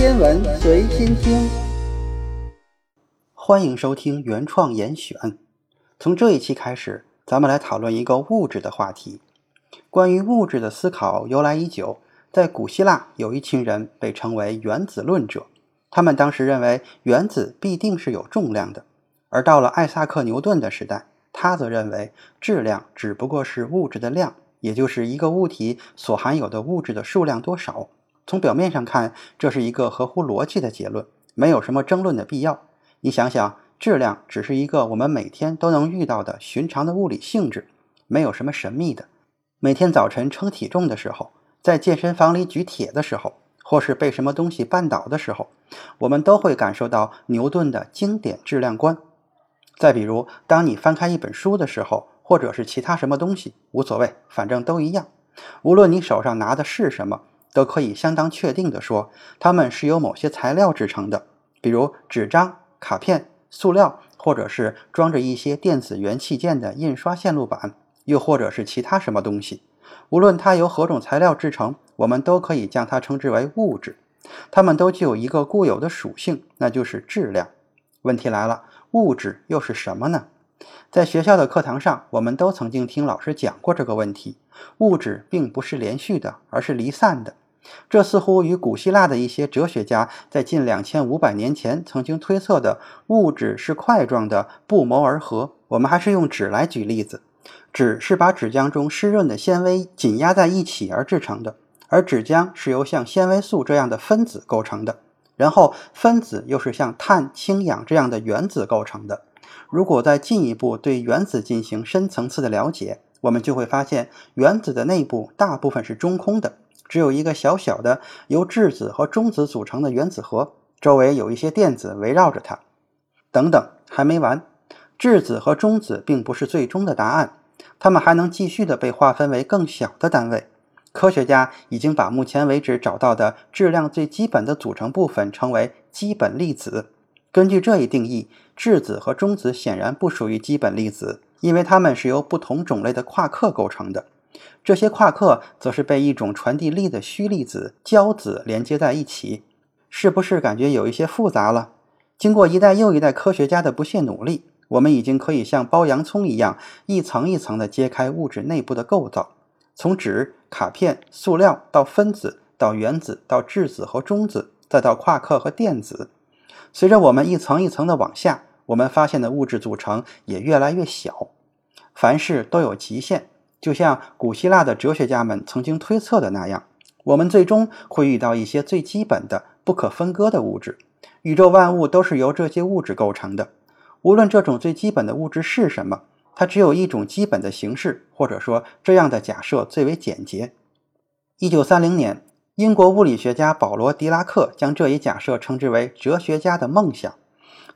天文随心听，欢迎收听原创严选。从这一期开始，咱们来讨论一个物质的话题。关于物质的思考由来已久，在古希腊有一群人被称为原子论者，他们当时认为原子必定是有重量的。而到了艾萨克·牛顿的时代，他则认为质量只不过是物质的量，也就是一个物体所含有的物质的数量多少。从表面上看，这是一个合乎逻辑的结论，没有什么争论的必要。你想想，质量只是一个我们每天都能遇到的寻常的物理性质，没有什么神秘的。每天早晨称体重的时候，在健身房里举铁的时候，或是被什么东西绊倒的时候，我们都会感受到牛顿的经典质量观。再比如，当你翻开一本书的时候，或者是其他什么东西，无所谓，反正都一样。无论你手上拿的是什么。都可以相当确定地说，它们是由某些材料制成的，比如纸张、卡片、塑料，或者是装着一些电子元器件的印刷线路板，又或者是其他什么东西。无论它由何种材料制成，我们都可以将它称之为物质。它们都具有一个固有的属性，那就是质量。问题来了，物质又是什么呢？在学校的课堂上，我们都曾经听老师讲过这个问题。物质并不是连续的，而是离散的。这似乎与古希腊的一些哲学家在近两千五百年前曾经推测的物质是块状的不谋而合。我们还是用纸来举例子，纸是把纸浆中湿润的纤维紧压在一起而制成的，而纸浆是由像纤维素这样的分子构成的，然后分子又是像碳、氢、氧这样的原子构成的。如果再进一步对原子进行深层次的了解，我们就会发现，原子的内部大部分是中空的。只有一个小小的由质子和中子组成的原子核，周围有一些电子围绕着它。等等，还没完。质子和中子并不是最终的答案，它们还能继续的被划分为更小的单位。科学家已经把目前为止找到的质量最基本的组成部分称为基本粒子。根据这一定义，质子和中子显然不属于基本粒子，因为它们是由不同种类的夸克构成的。这些夸克则是被一种传递力的虚粒子胶子连接在一起，是不是感觉有一些复杂了？经过一代又一代科学家的不懈努力，我们已经可以像剥洋葱一样，一层一层地揭开物质内部的构造，从纸、卡片、塑料到分子，到原子，到质子和中子，再到夸克和电子。随着我们一层一层的往下，我们发现的物质组成也越来越小。凡事都有极限。就像古希腊的哲学家们曾经推测的那样，我们最终会遇到一些最基本的、不可分割的物质。宇宙万物都是由这些物质构成的。无论这种最基本的物质是什么，它只有一种基本的形式，或者说这样的假设最为简洁。一九三零年，英国物理学家保罗·狄拉克将这一假设称之为“哲学家的梦想”。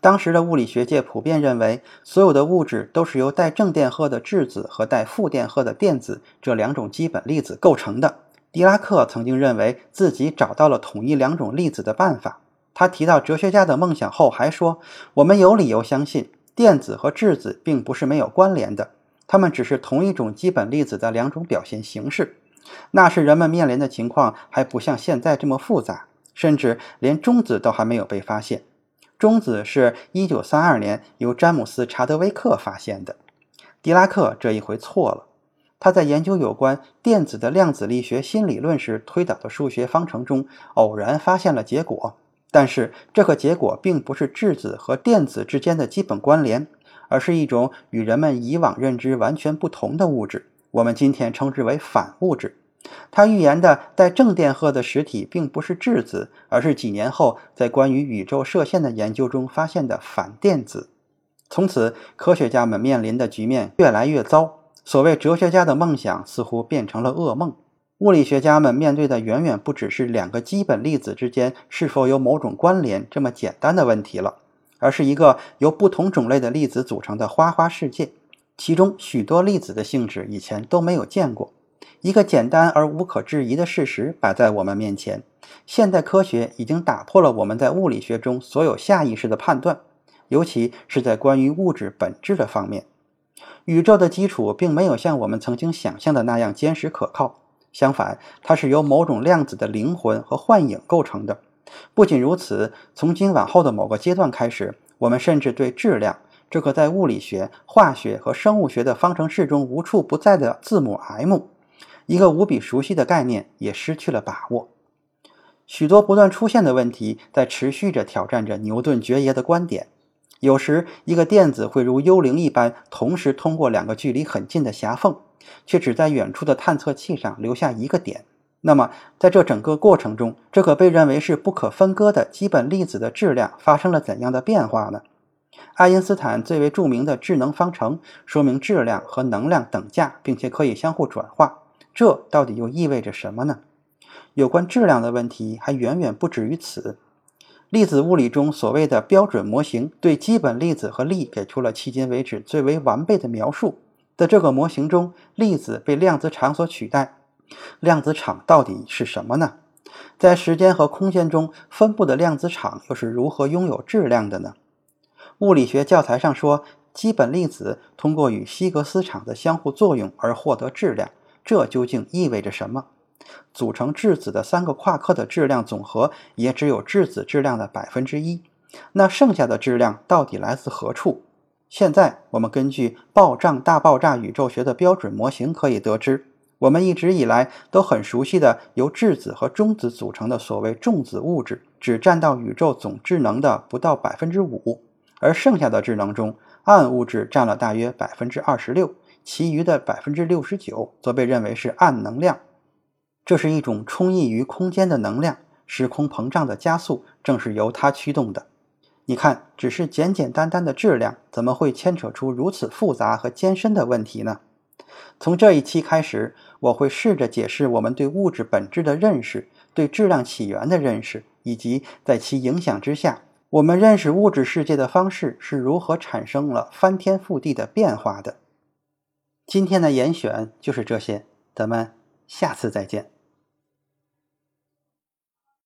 当时的物理学界普遍认为，所有的物质都是由带正电荷的质子和带负电荷的电子这两种基本粒子构成的。狄拉克曾经认为自己找到了统一两种粒子的办法。他提到哲学家的梦想后，还说：“我们有理由相信，电子和质子并不是没有关联的，它们只是同一种基本粒子的两种表现形式。那时人们面临的情况还不像现在这么复杂，甚至连中子都还没有被发现。”中子是一九三二年由詹姆斯·查德威克发现的。狄拉克这一回错了。他在研究有关电子的量子力学新理论时推导的数学方程中，偶然发现了结果。但是这个结果并不是质子和电子之间的基本关联，而是一种与人们以往认知完全不同的物质。我们今天称之为反物质。他预言的带正电荷的实体并不是质子，而是几年后在关于宇宙射线的研究中发现的反电子。从此，科学家们面临的局面越来越糟。所谓哲学家的梦想似乎变成了噩梦。物理学家们面对的远远不只是两个基本粒子之间是否有某种关联这么简单的问题了，而是一个由不同种类的粒子组成的花花世界，其中许多粒子的性质以前都没有见过。一个简单而无可置疑的事实摆在我们面前：现代科学已经打破了我们在物理学中所有下意识的判断，尤其是在关于物质本质的方面。宇宙的基础并没有像我们曾经想象的那样坚实可靠，相反，它是由某种量子的灵魂和幻影构成的。不仅如此，从今往后的某个阶段开始，我们甚至对质量这个在物理学、化学和生物学的方程式中无处不在的字母 m，一个无比熟悉的概念，也失去了把握。许多不断出现的问题在持续着挑战着牛顿爵爷的观点。有时，一个电子会如幽灵一般，同时通过两个距离很近的狭缝，却只在远处的探测器上留下一个点。那么，在这整个过程中，这个被认为是不可分割的基本粒子的质量发生了怎样的变化呢？爱因斯坦最为著名的质能方程说明质量和能量等价，并且可以相互转化。这到底又意味着什么呢？有关质量的问题还远远不止于此。粒子物理中所谓的标准模型，对基本粒子和力给出了迄今为止最为完备的描述。在这个模型中，粒子被量子场所取代。量子场到底是什么呢？在时间和空间中分布的量子场又是如何拥有质量的呢？物理学教材上说，基本粒子通过与希格斯场的相互作用而获得质量。这究竟意味着什么？组成质子的三个夸克的质量总和也只有质子质量的百分之一，那剩下的质量到底来自何处？现在我们根据暴胀大爆炸宇宙学的标准模型可以得知，我们一直以来都很熟悉的由质子和中子组成的所谓重子物质，只占到宇宙总质能的不到百分之五，而剩下的质能中，暗物质占了大约百分之二十六，其余的百分之六十九则被认为是暗能量。这是一种充溢于空间的能量，时空膨胀的加速正是由它驱动的。你看，只是简简单单的质量，怎么会牵扯出如此复杂和艰深的问题呢？从这一期开始，我会试着解释我们对物质本质的认识，对质量起源的认识，以及在其影响之下，我们认识物质世界的方式是如何产生了翻天覆地的变化的。今天的严选就是这些，咱们下次再见。